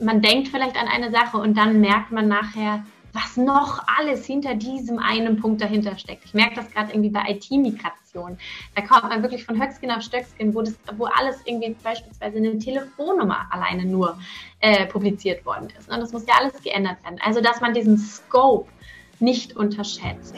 man denkt vielleicht an eine Sache und dann merkt man nachher, was noch alles hinter diesem einen Punkt dahinter steckt. Ich merke das gerade irgendwie bei IT-Migration. Da kommt man wirklich von Höchstgen auf Stöckskin, wo, das, wo alles irgendwie beispielsweise eine Telefonnummer alleine nur äh, publiziert worden ist. Und das muss ja alles geändert werden. Also, dass man diesen Scope nicht unterschätzt.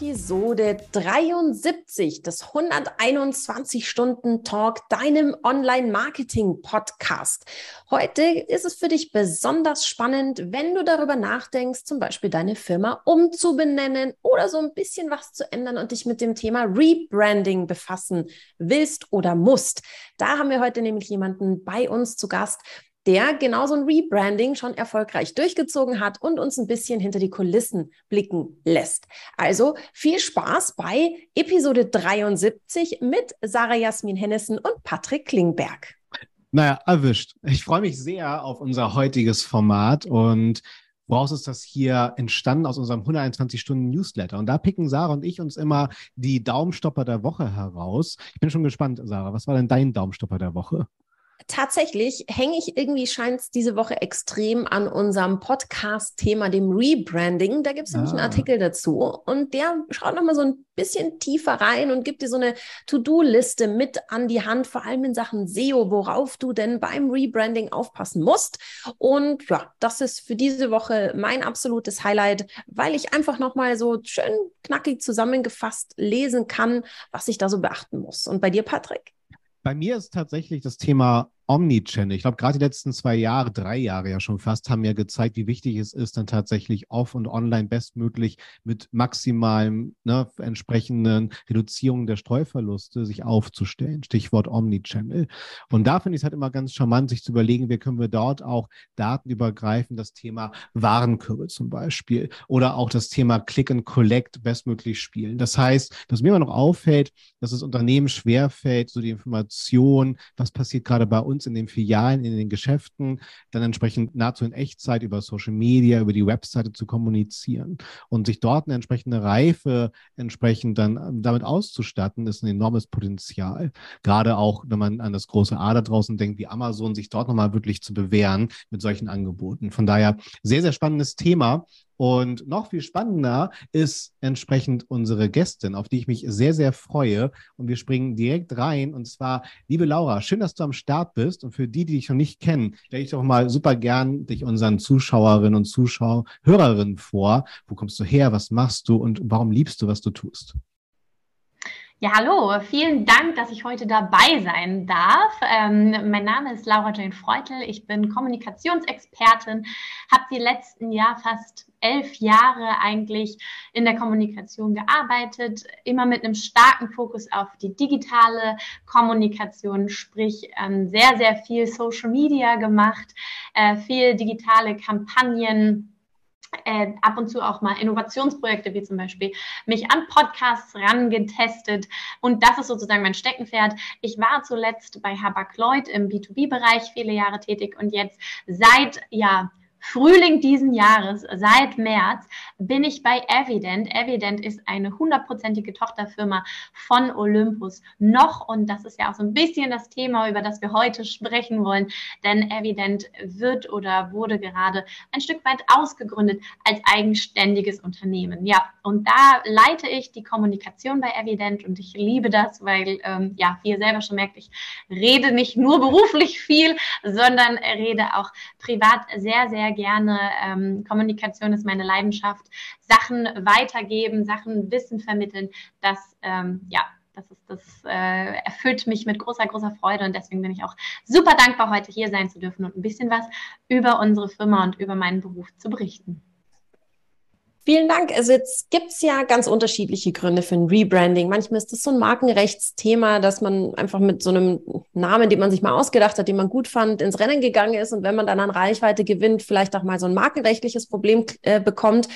Episode 73 des 121 Stunden Talk, deinem Online-Marketing-Podcast. Heute ist es für dich besonders spannend, wenn du darüber nachdenkst, zum Beispiel deine Firma umzubenennen oder so ein bisschen was zu ändern und dich mit dem Thema Rebranding befassen willst oder musst. Da haben wir heute nämlich jemanden bei uns zu Gast, der genau so ein Rebranding schon erfolgreich durchgezogen hat und uns ein bisschen hinter die Kulissen blicken lässt. Also viel Spaß bei Episode 73 mit Sarah Jasmin Hennessen und Patrick Klingberg. Naja, erwischt. Ich freue mich sehr auf unser heutiges Format und woraus ist das hier entstanden aus unserem 121 Stunden Newsletter. Und da picken Sarah und ich uns immer die Daumenstopper der Woche heraus. Ich bin schon gespannt, Sarah. Was war denn dein Daumenstopper der Woche? Tatsächlich hänge ich irgendwie, scheint es diese Woche extrem an unserem Podcast-Thema, dem Rebranding. Da gibt es nämlich ah. einen Artikel dazu und der schaut nochmal so ein bisschen tiefer rein und gibt dir so eine To-Do-Liste mit an die Hand, vor allem in Sachen SEO, worauf du denn beim Rebranding aufpassen musst. Und ja, das ist für diese Woche mein absolutes Highlight, weil ich einfach nochmal so schön knackig zusammengefasst lesen kann, was ich da so beachten muss. Und bei dir, Patrick? Bei mir ist tatsächlich das Thema Omnichannel. Ich glaube, gerade die letzten zwei Jahre, drei Jahre ja schon fast, haben ja gezeigt, wie wichtig es ist, dann tatsächlich off und online bestmöglich mit maximalem ne, entsprechenden Reduzierung der Streuverluste sich aufzustellen. Stichwort Omnichannel. Und da finde ich es halt immer ganz charmant, sich zu überlegen, wie können wir dort auch datenübergreifend das Thema Warenkörbe zum Beispiel oder auch das Thema Click and Collect bestmöglich spielen. Das heißt, dass mir immer noch auffällt, dass es Unternehmen schwerfällt, so die Information, was passiert gerade bei uns uns in den Filialen, in den Geschäften, dann entsprechend nahezu in Echtzeit über Social Media, über die Webseite zu kommunizieren und sich dort eine entsprechende Reife entsprechend dann ähm, damit auszustatten, ist ein enormes Potenzial. Gerade auch, wenn man an das große A da draußen denkt, wie Amazon, sich dort nochmal wirklich zu bewähren mit solchen Angeboten. Von daher sehr, sehr spannendes Thema. Und noch viel spannender ist entsprechend unsere Gästin, auf die ich mich sehr, sehr freue. Und wir springen direkt rein. Und zwar, liebe Laura, schön, dass du am Start bist. Und für die, die dich noch nicht kennen, stelle ich doch mal super gern dich unseren Zuschauerinnen und Zuschauer, Hörerinnen vor. Wo kommst du her? Was machst du? Und warum liebst du, was du tust? Ja, hallo, vielen Dank, dass ich heute dabei sein darf. Ähm, mein Name ist Laura Jane Freutel, ich bin Kommunikationsexpertin, habe die letzten Jahr fast elf Jahre eigentlich in der Kommunikation gearbeitet, immer mit einem starken Fokus auf die digitale Kommunikation, sprich ähm, sehr, sehr viel Social Media gemacht, äh, viel digitale Kampagnen äh, ab und zu auch mal Innovationsprojekte wie zum Beispiel mich an Podcasts rangetestet und das ist sozusagen mein Steckenpferd. Ich war zuletzt bei Habak Lloyd im B2B-Bereich viele Jahre tätig und jetzt seit ja Frühling diesen Jahres, seit März, bin ich bei Evident. Evident ist eine hundertprozentige Tochterfirma von Olympus noch. Und das ist ja auch so ein bisschen das Thema, über das wir heute sprechen wollen. Denn Evident wird oder wurde gerade ein Stück weit ausgegründet als eigenständiges Unternehmen. Ja, und da leite ich die Kommunikation bei Evident und ich liebe das, weil, ähm, ja, wie ihr selber schon merkt, ich rede nicht nur beruflich viel, sondern rede auch privat sehr, sehr gerne. Ähm, Kommunikation ist meine Leidenschaft. Sachen weitergeben, Sachen Wissen vermitteln, das, ähm, ja, das, ist, das äh, erfüllt mich mit großer, großer Freude und deswegen bin ich auch super dankbar, heute hier sein zu dürfen und ein bisschen was über unsere Firma und über meinen Beruf zu berichten. Vielen Dank. Also jetzt gibt es ja ganz unterschiedliche Gründe für ein Rebranding. Manchmal ist das so ein Markenrechtsthema, dass man einfach mit so einem Namen, den man sich mal ausgedacht hat, den man gut fand, ins Rennen gegangen ist und wenn man dann an Reichweite gewinnt, vielleicht auch mal so ein markenrechtliches Problem äh, bekommt.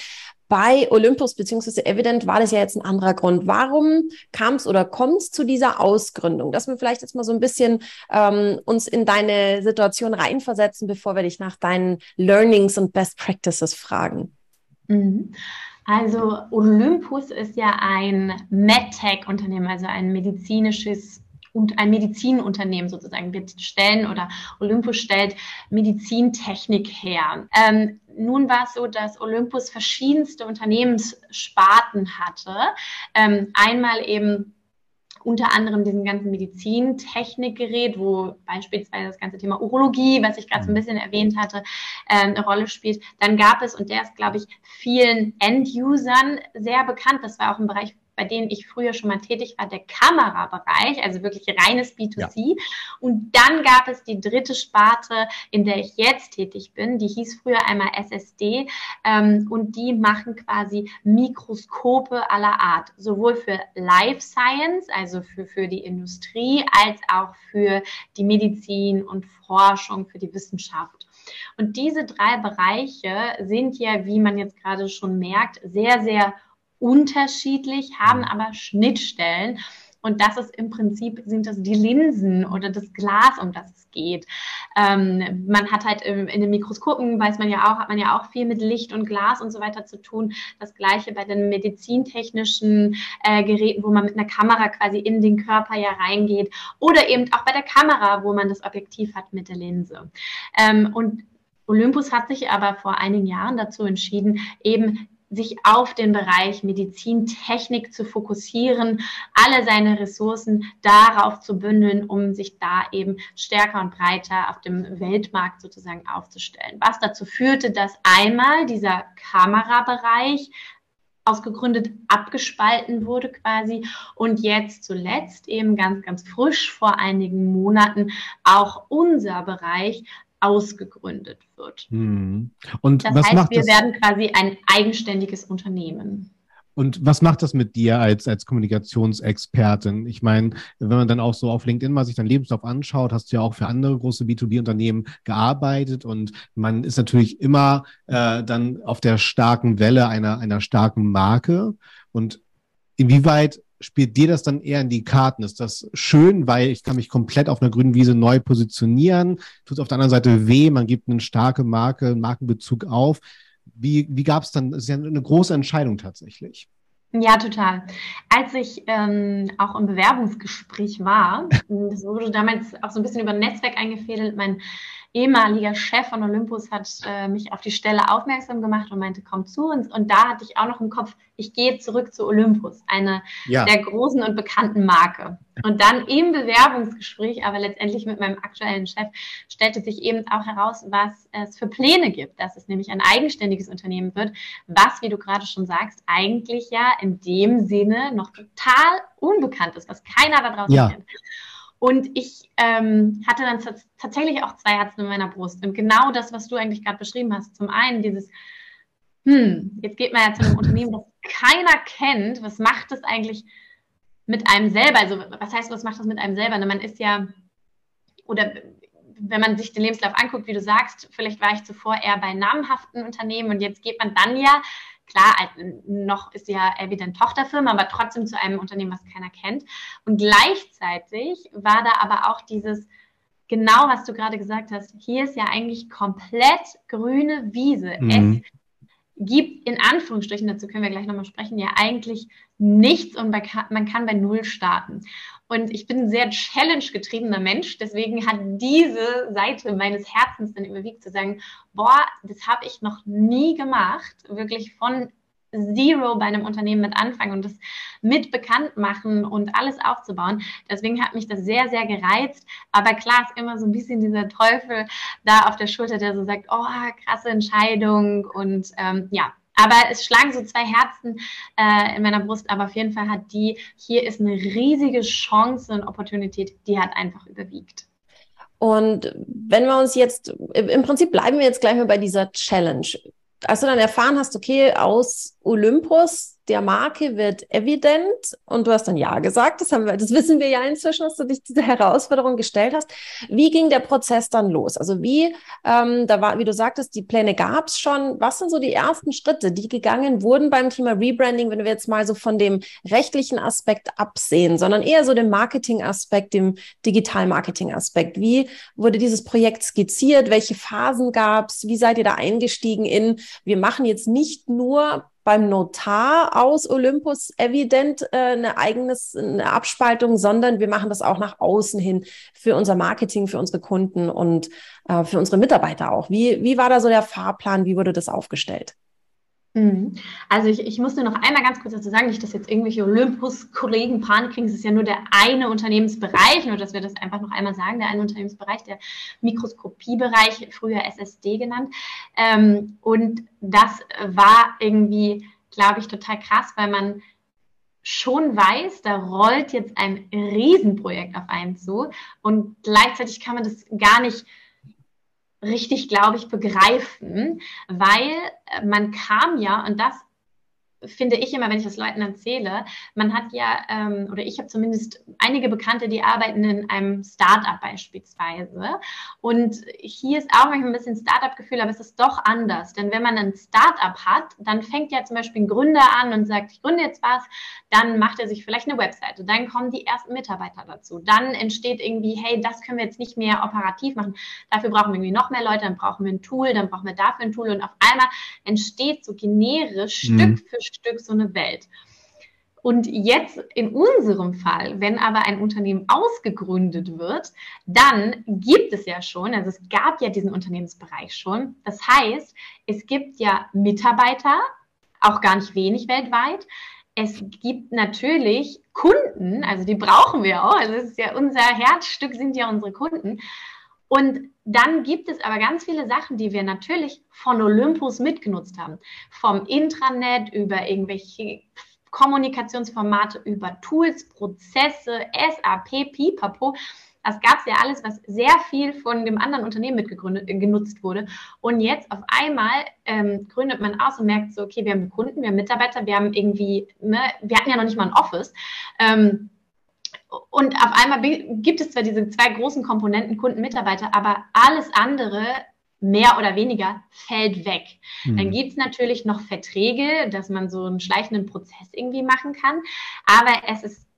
Bei Olympus bzw. Evident war das ja jetzt ein anderer Grund. Warum kam es oder kommt es zu dieser Ausgründung? Dass wir vielleicht jetzt mal so ein bisschen ähm, uns in deine Situation reinversetzen, bevor wir dich nach deinen Learnings und Best Practices fragen. Mhm. Also Olympus ist ja ein MedTech-Unternehmen, also ein medizinisches und ein Medizinunternehmen sozusagen. Wir stellen oder Olympus stellt Medizintechnik her. Ähm, nun war es so, dass Olympus verschiedenste Unternehmenssparten hatte. Ähm, einmal eben unter anderem diesen ganzen Medizintechnikgerät, wo beispielsweise das ganze Thema Urologie, was ich gerade so ein mhm. bisschen erwähnt hatte, äh, eine Rolle spielt. Dann gab es, und der ist, glaube ich, vielen End-Usern sehr bekannt, das war auch im Bereich bei denen ich früher schon mal tätig war, der Kamerabereich, also wirklich reines B2C. Ja. Und dann gab es die dritte Sparte, in der ich jetzt tätig bin. Die hieß früher einmal SSD ähm, und die machen quasi Mikroskope aller Art, sowohl für Life Science, also für, für die Industrie, als auch für die Medizin und Forschung, für die Wissenschaft. Und diese drei Bereiche sind ja, wie man jetzt gerade schon merkt, sehr, sehr unterschiedlich, haben mhm. aber Schnittstellen. Und das ist im Prinzip, sind das die Linsen oder das Glas, um das es geht. Ähm, man hat halt in, in den Mikroskopen, weiß man ja auch, hat man ja auch viel mit Licht und Glas und so weiter zu tun. Das gleiche bei den medizintechnischen äh, Geräten, wo man mit einer Kamera quasi in den Körper ja reingeht. Oder eben auch bei der Kamera, wo man das Objektiv hat mit der Linse. Ähm, und Olympus hat sich aber vor einigen Jahren dazu entschieden, eben sich auf den Bereich Medizintechnik zu fokussieren, alle seine Ressourcen darauf zu bündeln, um sich da eben stärker und breiter auf dem Weltmarkt sozusagen aufzustellen. Was dazu führte, dass einmal dieser Kamerabereich ausgegründet, abgespalten wurde quasi und jetzt zuletzt eben ganz, ganz frisch vor einigen Monaten auch unser Bereich ausgegründet wird. Hm. Und das was heißt, macht wir das? werden quasi ein eigenständiges Unternehmen. Und was macht das mit dir als, als Kommunikationsexpertin? Ich meine, wenn man dann auch so auf LinkedIn mal sich dein Lebenslauf anschaut, hast du ja auch für andere große B2B-Unternehmen gearbeitet und man ist natürlich immer äh, dann auf der starken Welle einer, einer starken Marke. Und inwieweit spielt dir das dann eher in die Karten? Ist das schön, weil ich kann mich komplett auf einer grünen Wiese neu positionieren? Tut es auf der anderen Seite weh, man gibt eine starke Marke, einen Markenbezug auf. Wie, wie gab es dann, das ist ja eine große Entscheidung tatsächlich. Ja, total. Als ich ähm, auch im Bewerbungsgespräch war, das wurde damals auch so ein bisschen über ein Netzwerk eingefädelt, mein ehemaliger Chef von Olympus hat äh, mich auf die Stelle aufmerksam gemacht und meinte, komm zu uns. Und da hatte ich auch noch im Kopf, ich gehe zurück zu Olympus, eine ja. der großen und bekannten Marke. Und dann im Bewerbungsgespräch, aber letztendlich mit meinem aktuellen Chef, stellte sich eben auch heraus, was es für Pläne gibt, dass es nämlich ein eigenständiges Unternehmen wird, was, wie du gerade schon sagst, eigentlich ja in dem Sinne noch total unbekannt ist, was keiner da draußen ja. kennt. Und ich ähm, hatte dann tatsächlich auch zwei Herzen in meiner Brust. Und genau das, was du eigentlich gerade beschrieben hast. Zum einen dieses, hm, jetzt geht man ja zu einem Unternehmen, das keiner kennt. Was macht das eigentlich mit einem selber? Also, was heißt, was macht das mit einem selber? Man ist ja, oder wenn man sich den Lebenslauf anguckt, wie du sagst, vielleicht war ich zuvor eher bei namhaften Unternehmen und jetzt geht man dann ja Klar, noch ist ja evident Tochterfirma, aber trotzdem zu einem Unternehmen, was keiner kennt. Und gleichzeitig war da aber auch dieses, genau was du gerade gesagt hast, hier ist ja eigentlich komplett grüne Wiese. Mhm. Es gibt in Anführungsstrichen, dazu können wir gleich nochmal sprechen, ja eigentlich nichts und man kann bei Null starten. Und ich bin ein sehr challenge-getriebener Mensch. Deswegen hat diese Seite meines Herzens dann überwiegt, zu sagen, boah, das habe ich noch nie gemacht. Wirklich von Zero bei einem Unternehmen mit anfangen und das mit bekannt machen und alles aufzubauen. Deswegen hat mich das sehr, sehr gereizt. Aber klar ist immer so ein bisschen dieser Teufel da auf der Schulter, der so sagt, oh, krasse Entscheidung und ähm, ja, aber es schlagen so zwei Herzen äh, in meiner Brust, aber auf jeden Fall hat die, hier ist eine riesige Chance und Opportunität, die hat einfach überwiegt. Und wenn wir uns jetzt, im Prinzip bleiben wir jetzt gleich mal bei dieser Challenge. Als du dann erfahren hast, okay, aus Olympus der Marke wird evident und du hast dann Ja gesagt. Das, haben wir, das wissen wir ja inzwischen, dass du dich diese Herausforderung gestellt hast. Wie ging der Prozess dann los? Also wie, ähm, da war, wie du sagtest, die Pläne gab es schon. Was sind so die ersten Schritte, die gegangen wurden beim Thema Rebranding, wenn wir jetzt mal so von dem rechtlichen Aspekt absehen, sondern eher so dem Marketing-Aspekt, dem Digital-Marketing-Aspekt? Wie wurde dieses Projekt skizziert? Welche Phasen gab es? Wie seid ihr da eingestiegen in, wir machen jetzt nicht nur beim Notar aus Olympus Evident äh, eine eigenes eine Abspaltung, sondern wir machen das auch nach außen hin für unser Marketing, für unsere Kunden und äh, für unsere Mitarbeiter auch. Wie, wie war da so der Fahrplan? Wie wurde das aufgestellt? Mhm. Also ich, ich muss nur noch einmal ganz kurz dazu sagen, nicht, dass jetzt irgendwelche Olympus-Kollegen Panik kriegen, es ist ja nur der eine Unternehmensbereich, nur dass wir das einfach noch einmal sagen, der eine Unternehmensbereich, der Mikroskopiebereich, früher SSD genannt. Ähm, und das war irgendwie, glaube ich, total krass, weil man schon weiß, da rollt jetzt ein Riesenprojekt auf einen zu und gleichzeitig kann man das gar nicht richtig, glaube ich, begreifen, weil äh, man kam ja, und das finde ich immer, wenn ich das Leuten erzähle, man hat ja, ähm, oder ich habe zumindest einige Bekannte, die arbeiten in einem Startup beispielsweise. Und hier ist auch manchmal ein bisschen Startup-Gefühl, aber es ist doch anders. Denn wenn man ein Startup hat, dann fängt ja zum Beispiel ein Gründer an und sagt, ich gründe jetzt was, dann macht er sich vielleicht eine Webseite, dann kommen die ersten Mitarbeiter dazu, dann entsteht irgendwie, hey, das können wir jetzt nicht mehr operativ machen, dafür brauchen wir irgendwie noch mehr Leute, dann brauchen wir ein Tool, dann brauchen wir dafür ein Tool und auf einmal entsteht so generisch mhm. Stück für Stück so eine Welt. Und jetzt in unserem Fall, wenn aber ein Unternehmen ausgegründet wird, dann gibt es ja schon, also es gab ja diesen Unternehmensbereich schon. Das heißt, es gibt ja Mitarbeiter, auch gar nicht wenig weltweit. Es gibt natürlich Kunden, also die brauchen wir auch. Also es ist ja unser Herzstück sind ja unsere Kunden. Und dann gibt es aber ganz viele Sachen, die wir natürlich von Olympus mitgenutzt haben. Vom Intranet über irgendwelche Kommunikationsformate, über Tools, Prozesse, SAP, Pipapo. Das gab es ja alles, was sehr viel von dem anderen Unternehmen mitgegründet, äh, genutzt wurde. Und jetzt auf einmal ähm, gründet man aus und merkt so, okay, wir haben Kunden, wir haben Mitarbeiter, wir haben irgendwie, ne, wir hatten ja noch nicht mal ein Office. Ähm, und auf einmal gibt es zwar diese zwei großen Komponenten, Kunden, Mitarbeiter, aber alles andere mehr oder weniger fällt weg. Mhm. Dann gibt es natürlich noch Verträge, dass man so einen schleichenden Prozess irgendwie machen kann, aber es ist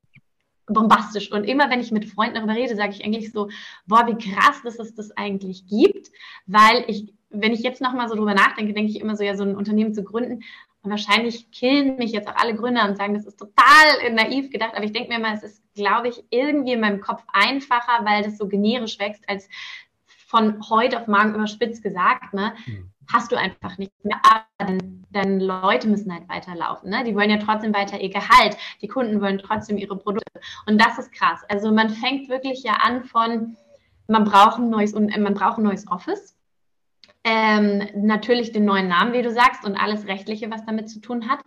bombastisch. Und immer wenn ich mit Freunden darüber rede, sage ich eigentlich so, boah, wie krass, dass es das eigentlich gibt, weil ich, wenn ich jetzt nochmal so drüber nachdenke, denke ich immer so, ja, so ein Unternehmen zu gründen, und wahrscheinlich killen mich jetzt auch alle Gründer und sagen, das ist total naiv gedacht, aber ich denke mir mal, es ist, glaube ich, irgendwie in meinem Kopf einfacher, weil das so generisch wächst, als von heute auf morgen überspitzt gesagt, ne? Mhm. Hast du einfach nicht mehr, aber deine Leute müssen halt weiterlaufen. Ne? Die wollen ja trotzdem weiter ihr Gehalt. Die Kunden wollen trotzdem ihre Produkte. Und das ist krass. Also man fängt wirklich ja an von, man braucht ein neues, man braucht ein neues Office ähm, natürlich den neuen Namen, wie du sagst, und alles Rechtliche, was damit zu tun hat.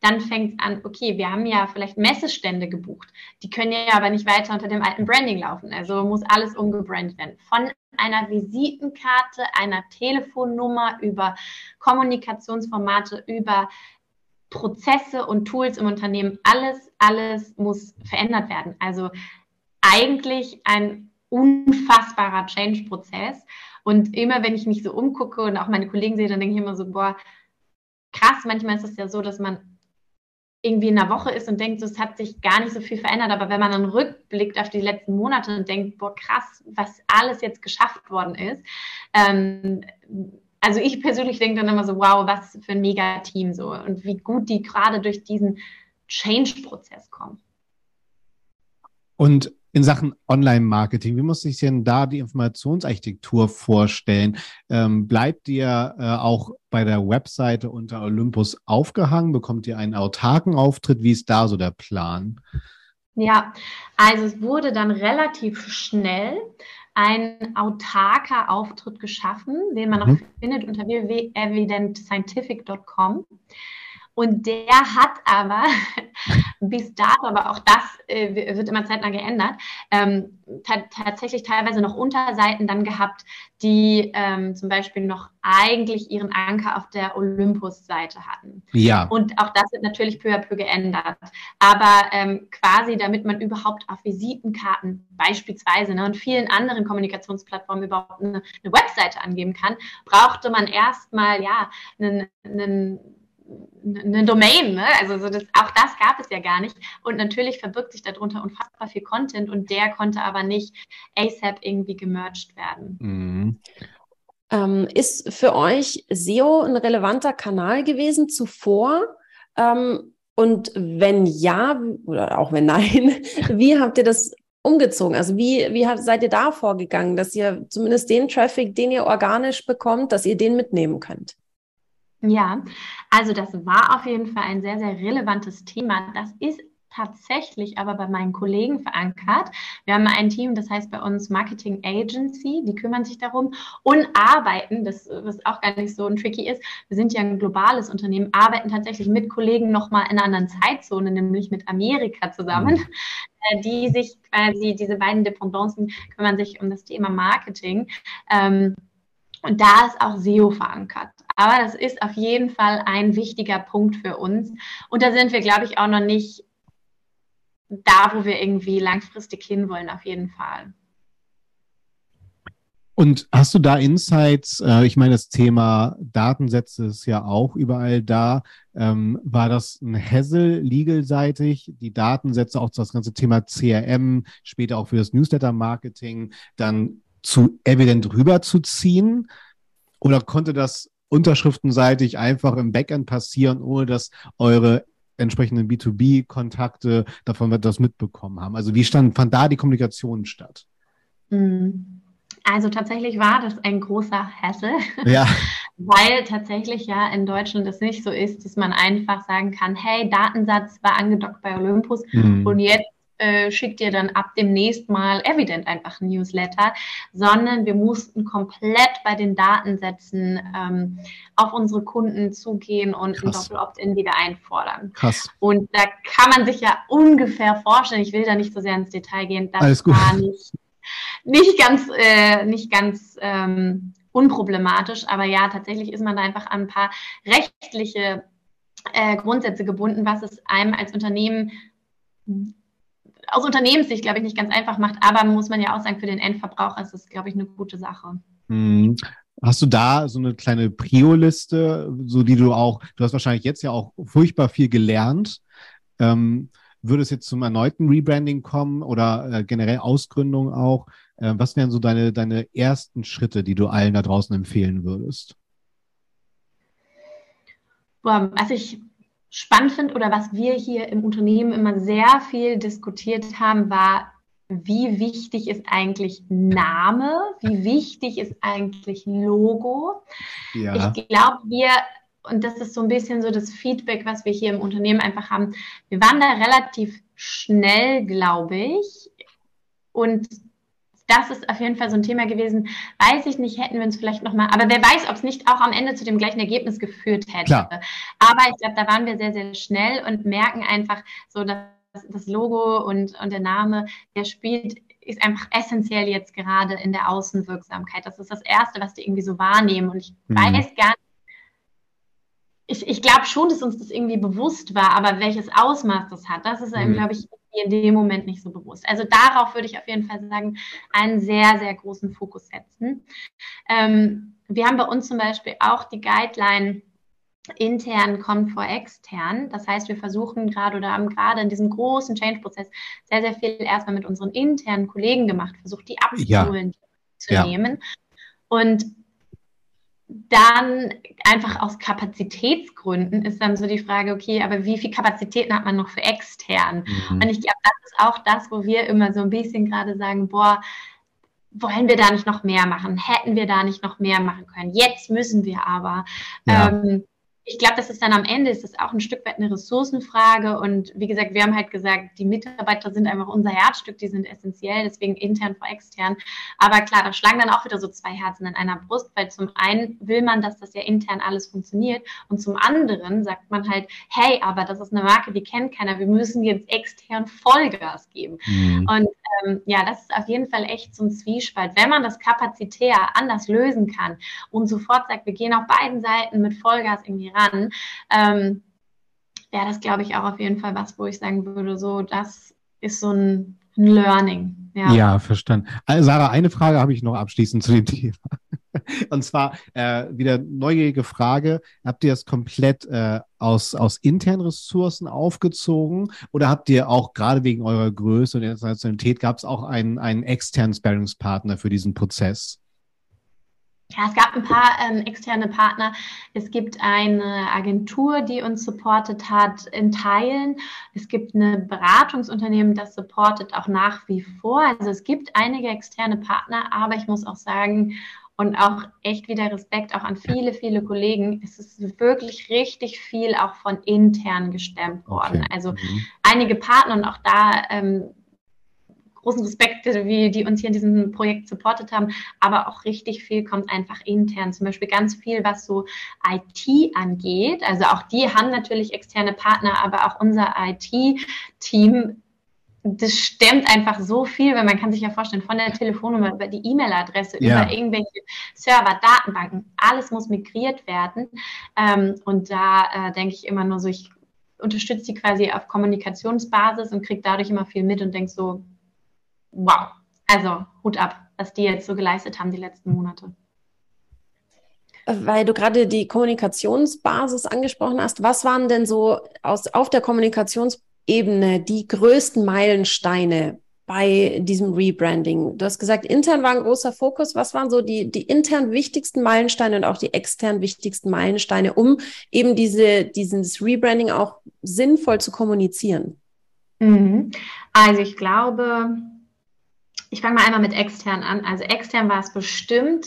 Dann fängt es an, okay, wir haben ja vielleicht Messestände gebucht. Die können ja aber nicht weiter unter dem alten Branding laufen. Also muss alles umgebrannt werden. Von einer Visitenkarte, einer Telefonnummer über Kommunikationsformate, über Prozesse und Tools im Unternehmen. Alles, alles muss verändert werden. Also eigentlich ein unfassbarer Change-Prozess. Und immer, wenn ich mich so umgucke und auch meine Kollegen sehe, dann denke ich immer so, boah, krass, manchmal ist es ja so, dass man irgendwie in einer Woche ist und denkt, so, es hat sich gar nicht so viel verändert. Aber wenn man dann rückblickt auf die letzten Monate und denkt, boah, krass, was alles jetzt geschafft worden ist. Ähm, also ich persönlich denke dann immer so, wow, was für ein Mega-Team so und wie gut die gerade durch diesen Change-Prozess kommen. Und in Sachen Online-Marketing, wie muss sich denn da die Informationsarchitektur vorstellen? Ähm, bleibt ihr äh, auch bei der Webseite unter Olympus aufgehangen? Bekommt ihr einen autarken Auftritt? Wie ist da so der Plan? Ja, also es wurde dann relativ schnell ein autarker Auftritt geschaffen, den man mhm. auch findet unter www.evidentscientific.com. Und der hat aber bis dato, aber auch das äh, wird immer zeitnah geändert, ähm, tatsächlich teilweise noch Unterseiten dann gehabt, die ähm, zum Beispiel noch eigentlich ihren Anker auf der Olympus-Seite hatten. Ja. Und auch das wird natürlich peu à peu geändert. Aber ähm, quasi, damit man überhaupt auf Visitenkarten beispielsweise ne, und vielen anderen Kommunikationsplattformen überhaupt eine, eine Webseite angeben kann, brauchte man erstmal ja einen, einen eine Domain, ne? Also so das, auch das gab es ja gar nicht. Und natürlich verbirgt sich darunter unfassbar viel Content und der konnte aber nicht ASAP irgendwie gemerged werden. Mhm. Ähm, ist für euch SEO ein relevanter Kanal gewesen zuvor? Ähm, und wenn ja, oder auch wenn nein, wie habt ihr das umgezogen? Also wie, wie habt, seid ihr da vorgegangen, dass ihr zumindest den Traffic, den ihr organisch bekommt, dass ihr den mitnehmen könnt? Ja, also das war auf jeden Fall ein sehr, sehr relevantes Thema. Das ist tatsächlich aber bei meinen Kollegen verankert. Wir haben ein Team, das heißt bei uns Marketing Agency, die kümmern sich darum und arbeiten, das was auch gar nicht so ein tricky ist. Wir sind ja ein globales Unternehmen, arbeiten tatsächlich mit Kollegen nochmal in einer anderen Zeitzone, nämlich mit Amerika zusammen, mhm. Äh, die sich quasi, diese beiden Dependancen kümmern sich um das Thema Marketing. Ähm, und da ist auch SEO verankert. Aber das ist auf jeden Fall ein wichtiger Punkt für uns. Und da sind wir, glaube ich, auch noch nicht da, wo wir irgendwie langfristig hinwollen, auf jeden Fall. Und hast du da Insights? Äh, ich meine, das Thema Datensätze ist ja auch überall da. Ähm, war das ein Hassel legalseitig, die Datensätze, auch das ganze Thema CRM, später auch für das Newsletter-Marketing, dann zu evident rüberzuziehen? Oder konnte das unterschriftenseitig einfach im Backend passieren, ohne dass eure entsprechenden B2B-Kontakte davon das mitbekommen haben? Also wie stand, fand da die Kommunikation statt? Hm. Also tatsächlich war das ein großer Hassel, ja. weil tatsächlich ja in Deutschland es nicht so ist, dass man einfach sagen kann, hey, Datensatz war angedockt bei Olympus mhm. und jetzt äh, schickt ihr dann ab demnächst mal Evident einfach ein Newsletter, sondern wir mussten komplett bei den Datensätzen ähm, auf unsere Kunden zugehen und Krass. ein Doppel-Opt-in wieder einfordern. Krass. Und da kann man sich ja ungefähr vorstellen, ich will da nicht so sehr ins Detail gehen, das Alles gut. war nicht, nicht ganz, äh, nicht ganz ähm, unproblematisch, aber ja, tatsächlich ist man da einfach an ein paar rechtliche äh, Grundsätze gebunden, was es einem als Unternehmen aus Unternehmenssicht, glaube ich, nicht ganz einfach macht. Aber muss man ja auch sagen, für den Endverbraucher ist das, glaube ich, eine gute Sache. Hm. Hast du da so eine kleine Prio-Liste, so die du auch, du hast wahrscheinlich jetzt ja auch furchtbar viel gelernt. Ähm, würde es jetzt zum erneuten Rebranding kommen oder äh, generell Ausgründung auch? Äh, was wären so deine, deine ersten Schritte, die du allen da draußen empfehlen würdest? Boah, also ich spannend finde oder was wir hier im Unternehmen immer sehr viel diskutiert haben, war, wie wichtig ist eigentlich Name? Wie wichtig ist eigentlich Logo? Ja. Ich glaube, wir, und das ist so ein bisschen so das Feedback, was wir hier im Unternehmen einfach haben, wir waren da relativ schnell, glaube ich. Und das ist auf jeden Fall so ein Thema gewesen. Weiß ich nicht, hätten wir uns vielleicht nochmal, aber wer weiß, ob es nicht auch am Ende zu dem gleichen Ergebnis geführt hätte. Klar. Aber ich glaube, da waren wir sehr, sehr schnell und merken einfach so, dass das Logo und, und der Name, der spielt, ist einfach essentiell jetzt gerade in der Außenwirksamkeit. Das ist das Erste, was die irgendwie so wahrnehmen. Und ich mhm. weiß gar nicht, ich, ich glaube schon, dass uns das irgendwie bewusst war, aber welches Ausmaß das hat, das ist einem, mhm. glaube ich, in dem Moment nicht so bewusst. Also darauf würde ich auf jeden Fall sagen, einen sehr, sehr großen Fokus setzen. Ähm, wir haben bei uns zum Beispiel auch die Guideline, intern kommt vor extern. Das heißt, wir versuchen gerade oder haben gerade in diesem großen Change-Prozess sehr, sehr viel erstmal mit unseren internen Kollegen gemacht, versucht die abzuholen ja. zu ja. nehmen. Und dann einfach aus Kapazitätsgründen ist dann so die Frage, okay, aber wie viel Kapazitäten hat man noch für extern? Mhm. Und ich glaube, das ist auch das, wo wir immer so ein bisschen gerade sagen, boah, wollen wir da nicht noch mehr machen? Hätten wir da nicht noch mehr machen können? Jetzt müssen wir aber. Ja. Ähm, ich glaube, das ist dann am Ende, ist das auch ein Stück weit eine Ressourcenfrage. Und wie gesagt, wir haben halt gesagt, die Mitarbeiter sind einfach unser Herzstück, die sind essentiell, deswegen intern vor extern. Aber klar, da schlagen dann auch wieder so zwei Herzen in einer Brust, weil zum einen will man, dass das ja intern alles funktioniert. Und zum anderen sagt man halt, hey, aber das ist eine Marke, die kennt keiner, wir müssen jetzt extern Vollgas geben. Mhm. Und ähm, ja, das ist auf jeden Fall echt so ein Zwiespalt. Wenn man das kapazitär anders lösen kann und sofort sagt, wir gehen auf beiden Seiten mit Vollgas irgendwie ran, ähm, wäre das, glaube ich, auch auf jeden Fall was, wo ich sagen würde, so, das ist so ein, ein Learning. Ja, ja verstanden. Also, Sarah, eine Frage habe ich noch abschließend zu dem Thema. Und zwar äh, wieder neugierige Frage. Habt ihr das komplett äh, aus, aus internen Ressourcen aufgezogen oder habt ihr auch gerade wegen eurer Größe und Internationalität gab es auch einen, einen externen Sparringspartner für diesen Prozess? Ja, es gab ein paar ähm, externe Partner. Es gibt eine Agentur, die uns supportet hat in Teilen. Es gibt ein Beratungsunternehmen, das supportet auch nach wie vor. Also es gibt einige externe Partner, aber ich muss auch sagen, und auch echt wieder Respekt auch an viele, viele Kollegen. Es ist wirklich richtig viel auch von intern gestemmt worden. Okay. Also mhm. einige Partner und auch da ähm, großen Respekt, wie die uns hier in diesem Projekt supportet haben, aber auch richtig viel kommt einfach intern. Zum Beispiel ganz viel, was so IT angeht. Also auch die haben natürlich externe Partner, aber auch unser IT-Team das stemmt einfach so viel, weil man kann sich ja vorstellen, von der Telefonnummer über die E-Mail-Adresse, ja. über irgendwelche Server, Datenbanken, alles muss migriert werden. Ähm, und da äh, denke ich immer nur so, ich unterstütze die quasi auf Kommunikationsbasis und kriege dadurch immer viel mit und denke so, wow, also Hut ab, was die jetzt so geleistet haben die letzten Monate. Weil du gerade die Kommunikationsbasis angesprochen hast, was waren denn so aus, auf der Kommunikationsebene die größten Meilensteine bei diesem Rebranding? Du hast gesagt, intern war ein großer Fokus. Was waren so die, die intern wichtigsten Meilensteine und auch die extern wichtigsten Meilensteine, um eben diese, dieses Rebranding auch sinnvoll zu kommunizieren? Mhm. Also ich glaube, ich fange mal einmal mit extern an. Also extern war es bestimmt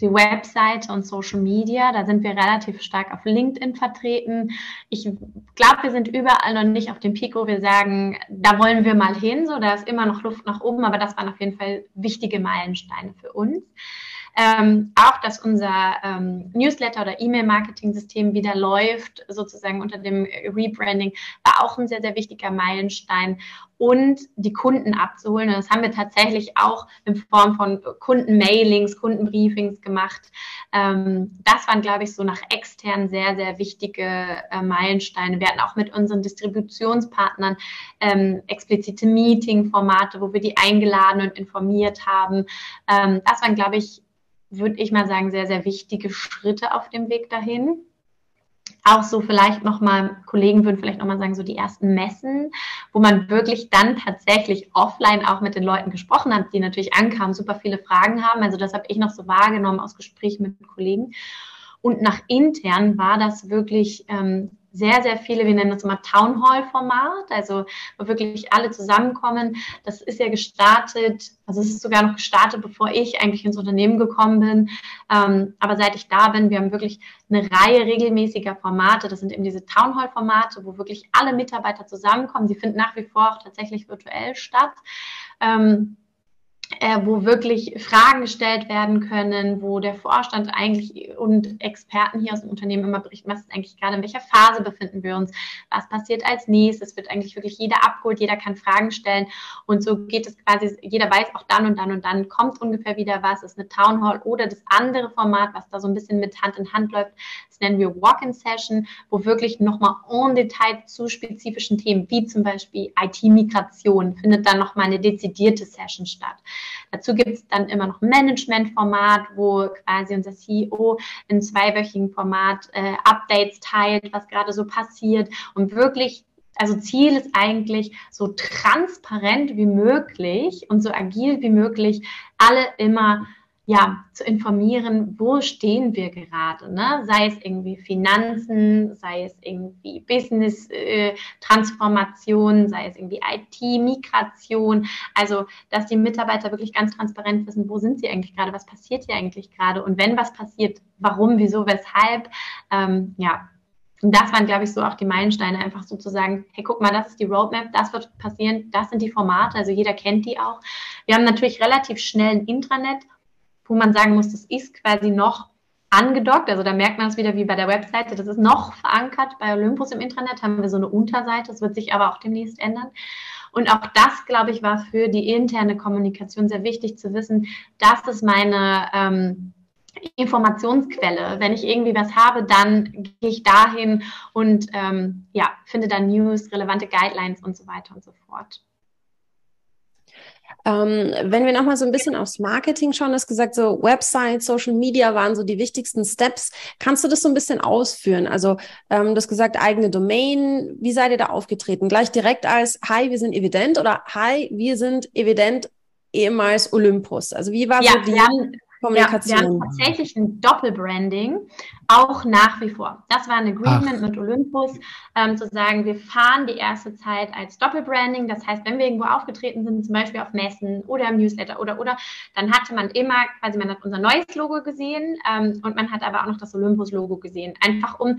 die Webseite und Social Media. Da sind wir relativ stark auf LinkedIn vertreten. Ich glaube, wir sind überall noch nicht auf dem wo wir sagen, da wollen wir mal hin. So, da ist immer noch Luft nach oben, aber das waren auf jeden Fall wichtige Meilensteine für uns. Ähm, auch, dass unser ähm, Newsletter- oder E-Mail-Marketing-System wieder läuft, sozusagen unter dem Rebranding, war auch ein sehr, sehr wichtiger Meilenstein. Und die Kunden abzuholen. Und das haben wir tatsächlich auch in Form von Kundenmailings, Kundenbriefings gemacht. Ähm, das waren, glaube ich, so nach extern sehr, sehr wichtige äh, Meilensteine. Wir hatten auch mit unseren Distributionspartnern ähm, explizite Meeting-Formate, wo wir die eingeladen und informiert haben. Ähm, das waren, glaube ich, würde ich mal sagen, sehr, sehr wichtige Schritte auf dem Weg dahin. Auch so vielleicht nochmal, Kollegen würden vielleicht nochmal sagen, so die ersten Messen, wo man wirklich dann tatsächlich offline auch mit den Leuten gesprochen hat, die natürlich ankamen, super viele Fragen haben. Also das habe ich noch so wahrgenommen aus Gesprächen mit Kollegen. Und nach intern war das wirklich ähm, sehr, sehr viele, wir nennen das immer Town Hall Format, also wo wirklich alle zusammenkommen. Das ist ja gestartet, also es ist sogar noch gestartet, bevor ich eigentlich ins Unternehmen gekommen bin. Ähm, aber seit ich da bin, wir haben wirklich eine Reihe regelmäßiger Formate. Das sind eben diese Town Hall Formate, wo wirklich alle Mitarbeiter zusammenkommen. Die finden nach wie vor auch tatsächlich virtuell statt. Ähm, äh, wo wirklich Fragen gestellt werden können, wo der Vorstand eigentlich und Experten hier aus dem Unternehmen immer berichten, was ist eigentlich gerade, in welcher Phase befinden wir uns, was passiert als nächstes, wird eigentlich wirklich jeder abgeholt, jeder kann Fragen stellen und so geht es quasi, jeder weiß auch dann und dann und dann kommt ungefähr wieder was, ist eine Town Hall oder das andere Format, was da so ein bisschen mit Hand in Hand läuft, das nennen wir Walk-in-Session, wo wirklich nochmal en Detail zu spezifischen Themen, wie zum Beispiel IT-Migration, findet dann nochmal eine dezidierte Session statt. Dazu gibt es dann immer noch ein Management-Format, wo quasi unser CEO in zweiwöchigen Format äh, Updates teilt, was gerade so passiert. Und wirklich also Ziel ist eigentlich so transparent wie möglich und so agil wie möglich alle immer ja, zu informieren, wo stehen wir gerade, ne? sei es irgendwie Finanzen, sei es irgendwie Business-Transformation, äh, sei es irgendwie IT-Migration, also dass die Mitarbeiter wirklich ganz transparent wissen, wo sind sie eigentlich gerade, was passiert hier eigentlich gerade und wenn was passiert, warum, wieso, weshalb, ähm, ja, und das waren, glaube ich, so auch die Meilensteine, einfach sozusagen, hey, guck mal, das ist die Roadmap, das wird passieren, das sind die Formate, also jeder kennt die auch. Wir haben natürlich relativ schnell ein Intranet wo man sagen muss, das ist quasi noch angedockt. Also da merkt man es wieder wie bei der Webseite. Das ist noch verankert. Bei Olympus im Intranet haben wir so eine Unterseite. Das wird sich aber auch demnächst ändern. Und auch das, glaube ich, war für die interne Kommunikation sehr wichtig zu wissen. Das ist meine ähm, Informationsquelle. Wenn ich irgendwie was habe, dann gehe ich dahin und ähm, ja, finde dann News, relevante Guidelines und so weiter und so fort. Ähm, wenn wir nochmal so ein bisschen aufs Marketing schauen, hast gesagt, so Website, Social Media waren so die wichtigsten Steps. Kannst du das so ein bisschen ausführen? Also ähm, du hast gesagt, eigene Domain. Wie seid ihr da aufgetreten? Gleich direkt als Hi, wir sind evident oder Hi, wir sind evident ehemals Olympus. Also wie war ja, so die... Wir haben, Kommunikation. Ja, wir haben tatsächlich ein Doppelbranding, auch nach wie vor. Das war ein Agreement Ach. mit Olympus, ähm, zu sagen, wir fahren die erste Zeit als Doppelbranding. Das heißt, wenn wir irgendwo aufgetreten sind, zum Beispiel auf Messen oder im Newsletter oder oder, dann hatte man immer quasi, man hat unser neues Logo gesehen ähm, und man hat aber auch noch das Olympus-Logo gesehen. Einfach um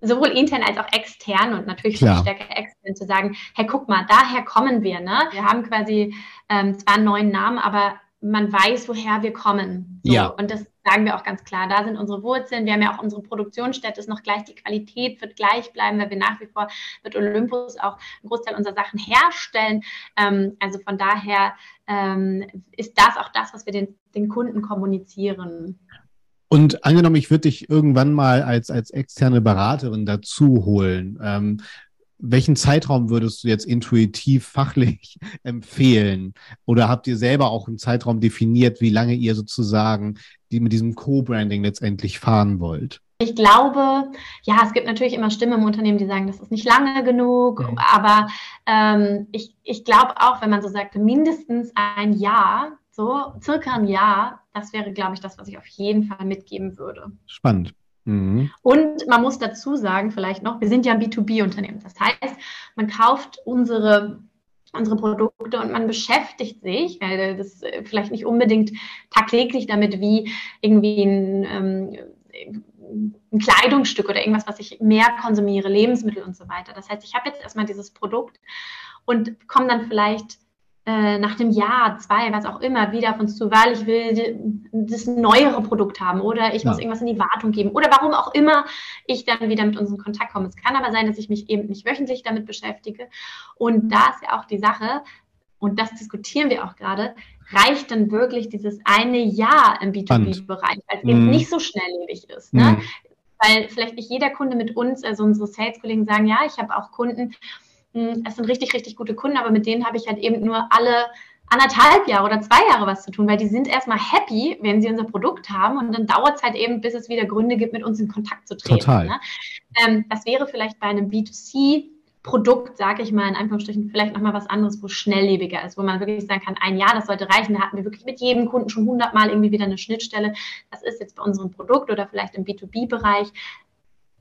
sowohl intern als auch extern und natürlich Klar. stärker extern zu sagen, hey, guck mal, daher kommen wir. Ne? Wir haben quasi ähm, zwar einen neuen Namen, aber man weiß, woher wir kommen. So. Ja. Und das sagen wir auch ganz klar. Da sind unsere Wurzeln. Wir haben ja auch unsere Produktionsstätte ist noch gleich. Die Qualität wird gleich bleiben, weil wir nach wie vor mit Olympus auch einen Großteil unserer Sachen herstellen. Ähm, also von daher ähm, ist das auch das, was wir den, den Kunden kommunizieren. Und angenommen, ich würde dich irgendwann mal als, als externe Beraterin dazu holen. Ähm, welchen Zeitraum würdest du jetzt intuitiv fachlich empfehlen? Oder habt ihr selber auch einen Zeitraum definiert, wie lange ihr sozusagen die mit diesem Co-Branding letztendlich fahren wollt? Ich glaube, ja, es gibt natürlich immer Stimmen im Unternehmen, die sagen, das ist nicht lange genug, mhm. aber ähm, ich, ich glaube auch, wenn man so sagte, mindestens ein Jahr, so circa ein Jahr, das wäre, glaube ich, das, was ich auf jeden Fall mitgeben würde. Spannend. Mhm. Und man muss dazu sagen, vielleicht noch, wir sind ja ein B2B-Unternehmen. Das heißt, man kauft unsere unsere Produkte und man beschäftigt sich, weil das vielleicht nicht unbedingt tagtäglich damit wie irgendwie ein, ähm, ein Kleidungsstück oder irgendwas, was ich mehr konsumiere, Lebensmittel und so weiter. Das heißt, ich habe jetzt erstmal dieses Produkt und komme dann vielleicht äh, nach dem Jahr, zwei, was auch immer, wieder auf uns zu, weil ich will das neuere Produkt haben oder ich ja. muss irgendwas in die Wartung geben oder warum auch immer ich dann wieder mit uns in Kontakt komme. Es kann aber sein, dass ich mich eben nicht wöchentlich damit beschäftige. Und da ist ja auch die Sache, und das diskutieren wir auch gerade, reicht dann wirklich dieses eine Jahr im B2B-Bereich, als mm. eben nicht so schnelllebig ist. Ne? Mm. Weil vielleicht nicht jeder Kunde mit uns, also unsere Sales-Kollegen sagen, ja, ich habe auch Kunden, es sind richtig, richtig gute Kunden, aber mit denen habe ich halt eben nur alle anderthalb Jahre oder zwei Jahre was zu tun, weil die sind erstmal happy, wenn sie unser Produkt haben und dann dauert es halt eben, bis es wieder Gründe gibt, mit uns in Kontakt zu treten. Total. Ne? Ähm, das wäre vielleicht bei einem B2C Produkt, sage ich mal in Anführungsstrichen, vielleicht nochmal was anderes, wo schnelllebiger ist, wo man wirklich sagen kann, ein Jahr, das sollte reichen. Da hatten wir wirklich mit jedem Kunden schon hundertmal irgendwie wieder eine Schnittstelle. Das ist jetzt bei unserem Produkt oder vielleicht im B2B-Bereich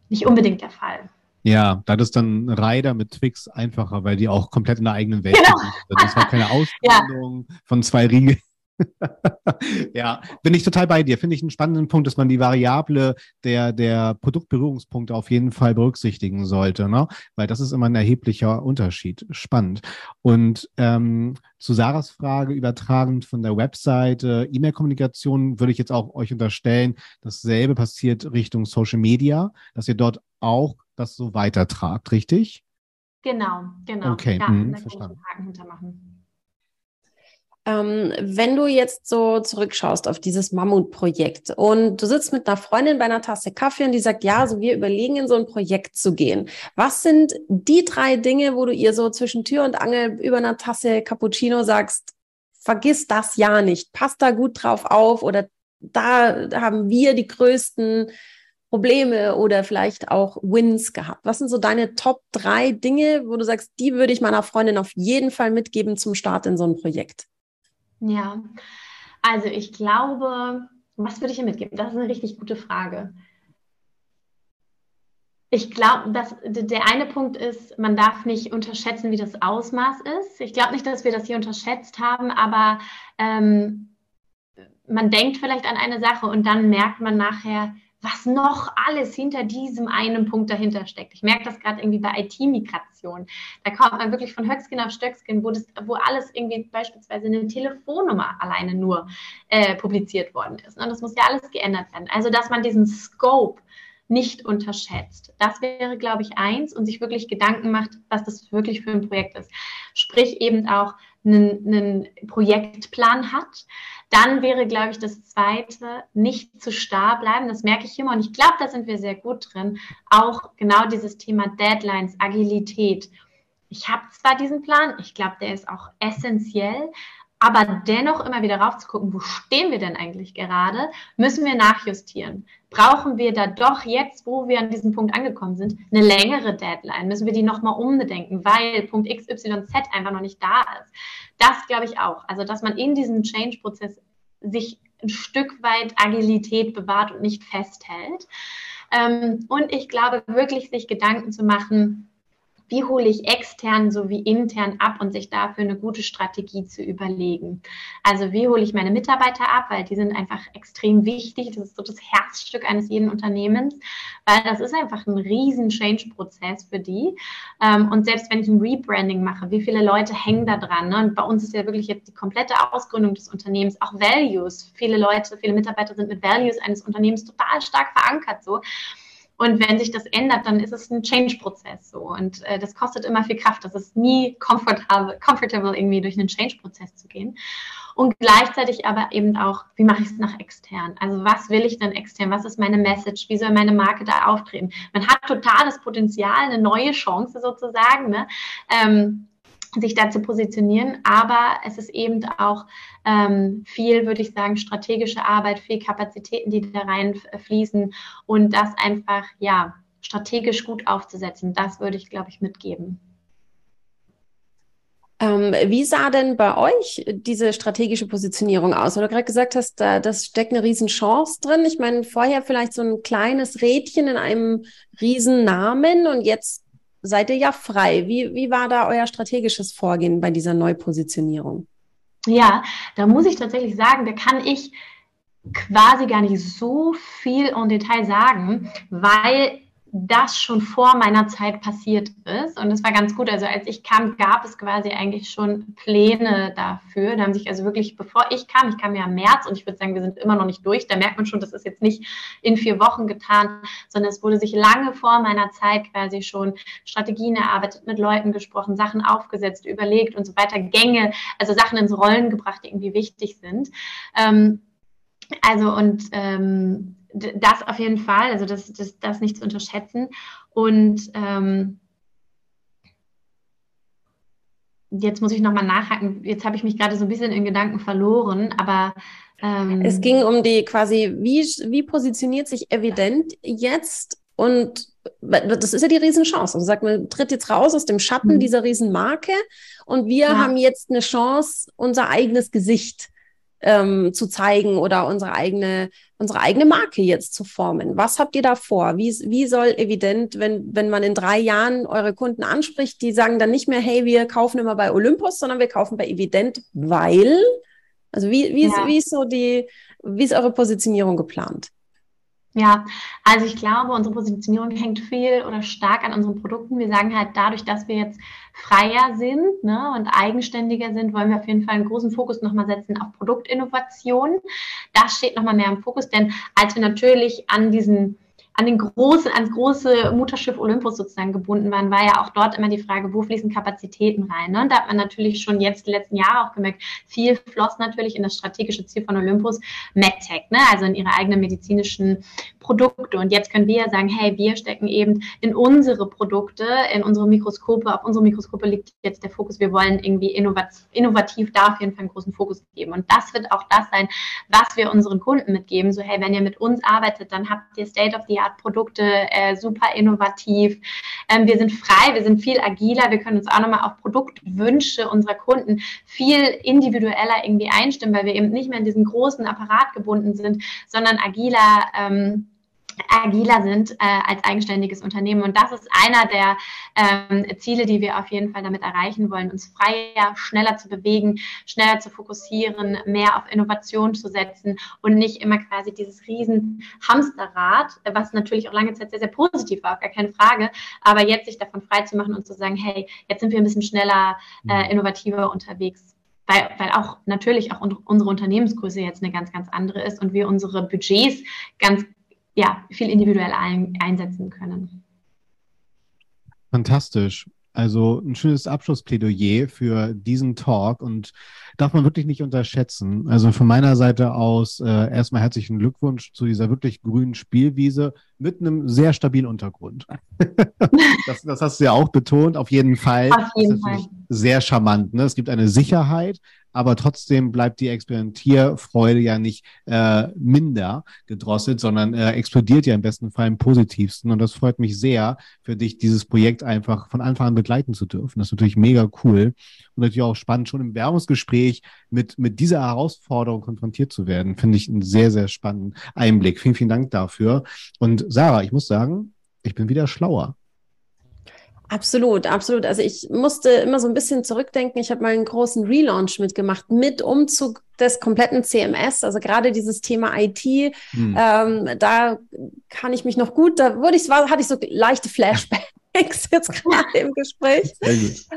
nicht unbedingt der Fall. Ja, da ist dann Rider mit Twix einfacher, weil die auch komplett in der eigenen Welt genau. sind. Das war keine Ausbildung ja. von zwei Riegeln. ja, bin ich total bei dir. Finde ich einen spannenden Punkt, dass man die Variable der, der Produktberührungspunkte auf jeden Fall berücksichtigen sollte, ne? weil das ist immer ein erheblicher Unterschied. Spannend. Und ähm, zu Sarahs Frage übertragend von der Webseite, E-Mail-Kommunikation würde ich jetzt auch euch unterstellen, dasselbe passiert Richtung Social Media, dass ihr dort auch das so weitertragt, richtig? Genau, genau. Okay, ja, mhm, verstanden. Haken hintermachen. Ähm, wenn du jetzt so zurückschaust auf dieses Mammutprojekt und du sitzt mit einer Freundin bei einer Tasse Kaffee und die sagt, ja, so wir überlegen in so ein Projekt zu gehen. Was sind die drei Dinge, wo du ihr so zwischen Tür und Angel über einer Tasse Cappuccino sagst, vergiss das ja nicht, passt da gut drauf auf oder da haben wir die größten Probleme oder vielleicht auch Wins gehabt? Was sind so deine Top drei Dinge, wo du sagst, die würde ich meiner Freundin auf jeden Fall mitgeben zum Start in so ein Projekt? Ja, also ich glaube, was würde ich hier mitgeben? Das ist eine richtig gute Frage. Ich glaube, dass der eine Punkt ist, man darf nicht unterschätzen, wie das Ausmaß ist. Ich glaube nicht, dass wir das hier unterschätzt haben, aber ähm, man denkt vielleicht an eine Sache und dann merkt man nachher, was noch alles hinter diesem einen Punkt dahinter steckt. Ich merke das gerade irgendwie bei IT-Migration. Da kommt man wirklich von Höckskin auf Stöckskin, wo, das, wo alles irgendwie beispielsweise eine Telefonnummer alleine nur äh, publiziert worden ist. Und das muss ja alles geändert werden. Also, dass man diesen Scope nicht unterschätzt. Das wäre, glaube ich, eins und sich wirklich Gedanken macht, was das wirklich für ein Projekt ist. Sprich eben auch einen, einen Projektplan hat. Dann wäre, glaube ich, das Zweite, nicht zu starr bleiben. Das merke ich immer und ich glaube, da sind wir sehr gut drin. Auch genau dieses Thema Deadlines, Agilität. Ich habe zwar diesen Plan, ich glaube, der ist auch essentiell, aber dennoch immer wieder rauf zu gucken, wo stehen wir denn eigentlich gerade? Müssen wir nachjustieren? Brauchen wir da doch jetzt, wo wir an diesem Punkt angekommen sind, eine längere Deadline? Müssen wir die nochmal umbedenken, weil Punkt XYZ einfach noch nicht da ist? Das glaube ich auch. Also, dass man in diesem Change-Prozess sich ein Stück weit Agilität bewahrt und nicht festhält. Ähm, und ich glaube wirklich, sich Gedanken zu machen, wie hole ich extern sowie intern ab und sich dafür eine gute Strategie zu überlegen. Also wie hole ich meine Mitarbeiter ab, weil die sind einfach extrem wichtig. Das ist so das Herzstück eines jeden Unternehmens, weil das ist einfach ein riesen Change-Prozess für die. Ähm, und selbst wenn ich ein Rebranding mache, wie viele Leute hängen da dran? Ne? Und bei uns ist ja wirklich jetzt die komplette Ausgründung des Unternehmens, auch Values. Viele Leute, viele Mitarbeiter sind mit Values eines Unternehmens total stark verankert so. Und wenn sich das ändert, dann ist es ein Change-Prozess so. Und äh, das kostet immer viel Kraft. Das ist nie comfortable, comfortable irgendwie durch einen Change-Prozess zu gehen. Und gleichzeitig aber eben auch, wie mache ich es nach extern? Also was will ich denn extern? Was ist meine Message? Wie soll meine Marke da auftreten? Man hat totales Potenzial, eine neue Chance sozusagen. Ne? Ähm, sich da zu positionieren. Aber es ist eben auch ähm, viel, würde ich sagen, strategische Arbeit, viel Kapazitäten, die da reinfließen und das einfach, ja, strategisch gut aufzusetzen. Das würde ich, glaube ich, mitgeben. Ähm, wie sah denn bei euch diese strategische Positionierung aus? Weil du gerade gesagt hast, da das steckt eine Riesenchance drin. Ich meine, vorher vielleicht so ein kleines Rädchen in einem Riesennamen und jetzt seid ihr ja frei. Wie, wie war da euer strategisches Vorgehen bei dieser Neupositionierung? Ja, da muss ich tatsächlich sagen, da kann ich quasi gar nicht so viel im Detail sagen, weil das schon vor meiner Zeit passiert ist. Und es war ganz gut. Also als ich kam, gab es quasi eigentlich schon Pläne dafür. Da haben sich also wirklich, bevor ich kam, ich kam ja im März und ich würde sagen, wir sind immer noch nicht durch. Da merkt man schon, das ist jetzt nicht in vier Wochen getan, sondern es wurde sich lange vor meiner Zeit quasi schon Strategien erarbeitet, mit Leuten gesprochen, Sachen aufgesetzt, überlegt und so weiter, Gänge, also Sachen ins Rollen gebracht, die irgendwie wichtig sind. Ähm, also und ähm, das auf jeden Fall, also das, das, das nicht zu unterschätzen. Und ähm, jetzt muss ich nochmal nachhaken. Jetzt habe ich mich gerade so ein bisschen in Gedanken verloren, aber ähm, es ging um die quasi, wie, wie positioniert sich evident jetzt und das ist ja die Riesenchance. Also sagt man, tritt jetzt raus aus dem Schatten mhm. dieser Riesenmarke und wir ja. haben jetzt eine Chance, unser eigenes Gesicht ähm, zu zeigen oder unsere eigene, unsere eigene Marke jetzt zu formen. Was habt ihr da vor? Wie, wie soll evident, wenn, wenn man in drei Jahren eure Kunden anspricht, die sagen dann nicht mehr, hey, wir kaufen immer bei Olympus, sondern wir kaufen bei Evident, weil, also wie, wie, ja. ist, wie ist so die, wie ist eure Positionierung geplant? Ja, also ich glaube, unsere Positionierung hängt viel oder stark an unseren Produkten. Wir sagen halt, dadurch, dass wir jetzt freier sind ne, und eigenständiger sind, wollen wir auf jeden Fall einen großen Fokus nochmal setzen auf Produktinnovation. Das steht nochmal mehr im Fokus, denn als wir natürlich an diesen an den großen, ans große Mutterschiff Olympus sozusagen gebunden waren, war ja auch dort immer die Frage, wo fließen Kapazitäten rein. Ne? Da hat man natürlich schon jetzt die letzten Jahre auch gemerkt, viel floss natürlich in das strategische Ziel von Olympus, MedTech, ne? also in ihre eigenen medizinischen Produkte. Und jetzt können wir ja sagen, hey, wir stecken eben in unsere Produkte, in unsere Mikroskope, auf unsere Mikroskope liegt jetzt der Fokus. Wir wollen irgendwie innovativ, innovativ da auf jeden Fall einen großen Fokus geben. Und das wird auch das sein, was wir unseren Kunden mitgeben. So, hey, wenn ihr mit uns arbeitet, dann habt ihr State of the Art-Produkte, äh, super innovativ. Ähm, wir sind frei, wir sind viel agiler, wir können uns auch nochmal auf Produktwünsche unserer Kunden viel individueller irgendwie einstimmen, weil wir eben nicht mehr in diesen großen Apparat gebunden sind, sondern agiler. Ähm, agiler sind äh, als eigenständiges Unternehmen. Und das ist einer der ähm, Ziele, die wir auf jeden Fall damit erreichen wollen, uns freier, schneller zu bewegen, schneller zu fokussieren, mehr auf Innovation zu setzen und nicht immer quasi dieses riesen Hamsterrad, was natürlich auch lange Zeit sehr, sehr positiv war, gar keine Frage, aber jetzt sich davon frei zu machen und zu sagen, hey, jetzt sind wir ein bisschen schneller, äh, mhm. innovativer unterwegs weil, weil auch natürlich auch unsere Unternehmensgröße jetzt eine ganz, ganz andere ist und wir unsere Budgets ganz ja, viel individuell ein, einsetzen können. Fantastisch. Also ein schönes Abschlussplädoyer für diesen Talk und darf man wirklich nicht unterschätzen. Also von meiner Seite aus äh, erstmal herzlichen Glückwunsch zu dieser wirklich grünen Spielwiese mit einem sehr stabilen Untergrund. das, das, hast du ja auch betont, auf jeden Fall. Auf jeden Fall. Sehr charmant. Ne? Es gibt eine Sicherheit, aber trotzdem bleibt die Experimentierfreude ja nicht äh, minder gedrosselt, sondern äh, explodiert ja im besten Fall im positivsten. Und das freut mich sehr für dich, dieses Projekt einfach von Anfang an begleiten zu dürfen. Das ist natürlich mega cool und natürlich auch spannend, schon im Werbungsgespräch mit, mit dieser Herausforderung konfrontiert zu werden. Finde ich einen sehr, sehr spannenden Einblick. Vielen, vielen Dank dafür. Und Sarah, ich muss sagen, ich bin wieder schlauer. Absolut, absolut. Also ich musste immer so ein bisschen zurückdenken. Ich habe mal einen großen Relaunch mitgemacht mit Umzug des kompletten CMS, also gerade dieses Thema IT, hm. ähm, da kann ich mich noch gut, da würde ich, hatte ich so leichte Flashbacks jetzt gerade im Gespräch.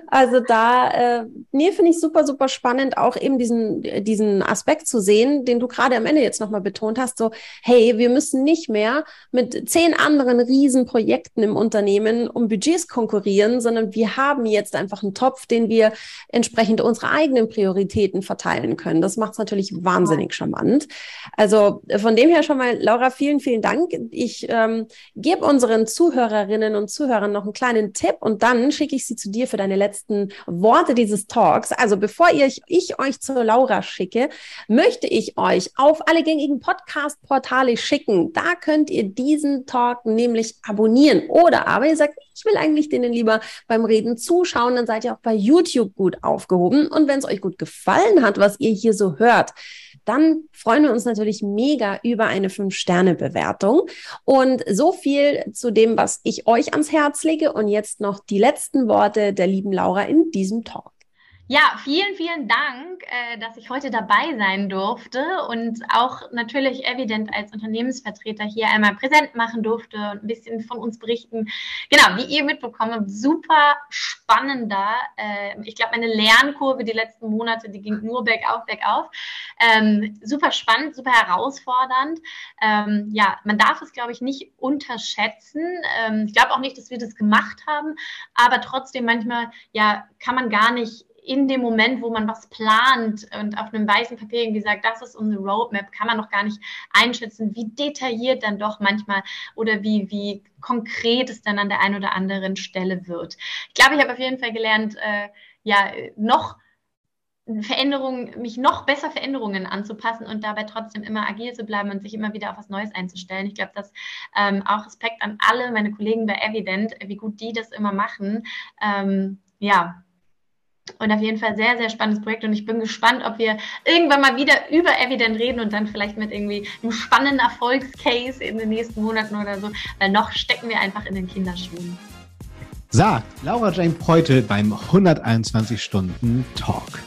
Also da, äh, nee, finde ich super, super spannend, auch eben diesen, diesen Aspekt zu sehen, den du gerade am Ende jetzt nochmal betont hast, so, hey, wir müssen nicht mehr mit zehn anderen Riesenprojekten im Unternehmen um Budgets konkurrieren, sondern wir haben jetzt einfach einen Topf, den wir entsprechend unsere eigenen Prioritäten verteilen können. Das macht es natürlich wahnsinnig charmant. Also von dem her schon mal, Laura, vielen, vielen Dank. Ich ähm, gebe unseren Zuhörerinnen und Zuhörern noch einen kleinen Tipp und dann schicke ich sie zu dir für deine letzten Worte dieses Talks. Also bevor ich, ich euch zur Laura schicke, möchte ich euch auf alle gängigen Podcast-Portale schicken. Da könnt ihr diesen Talk nämlich abonnieren. Oder aber ihr sagt, ich will eigentlich denen lieber beim Reden zuschauen, dann seid ihr auch bei YouTube gut aufgehoben. Und wenn es euch gut gefallen hat, was ihr hier so hört, dann freuen wir uns natürlich mega über eine 5-Sterne-Bewertung. Und so viel zu dem, was ich euch ans Herz lege. Und jetzt noch die letzten Worte der lieben Laura in diesem Talk. Ja, vielen, vielen Dank, äh, dass ich heute dabei sein durfte und auch natürlich evident als Unternehmensvertreter hier einmal präsent machen durfte und ein bisschen von uns berichten. Genau, wie ihr mitbekommen habt, super spannender. Äh, ich glaube, meine Lernkurve die letzten Monate, die ging nur bergauf, bergauf. Ähm, super spannend, super herausfordernd. Ähm, ja, man darf es, glaube ich, nicht unterschätzen. Ähm, ich glaube auch nicht, dass wir das gemacht haben, aber trotzdem manchmal, ja, kann man gar nicht in dem Moment, wo man was plant und auf einem weißen Papier irgendwie sagt, das ist unsere Roadmap, kann man noch gar nicht einschätzen, wie detailliert dann doch manchmal oder wie, wie konkret es dann an der einen oder anderen Stelle wird. Ich glaube, ich habe auf jeden Fall gelernt, äh, ja, noch Veränderungen, mich noch besser Veränderungen anzupassen und dabei trotzdem immer agil zu bleiben und sich immer wieder auf was Neues einzustellen. Ich glaube, dass ähm, auch Respekt an alle meine Kollegen bei Evident, wie gut die das immer machen. Ähm, ja, und auf jeden Fall sehr, sehr spannendes Projekt. Und ich bin gespannt, ob wir irgendwann mal wieder über Evident reden und dann vielleicht mit irgendwie einem spannenden Erfolgscase in den nächsten Monaten oder so. Weil noch stecken wir einfach in den Kinderschuhen. Sagt Laura Jane Preutel beim 121 Stunden Talk.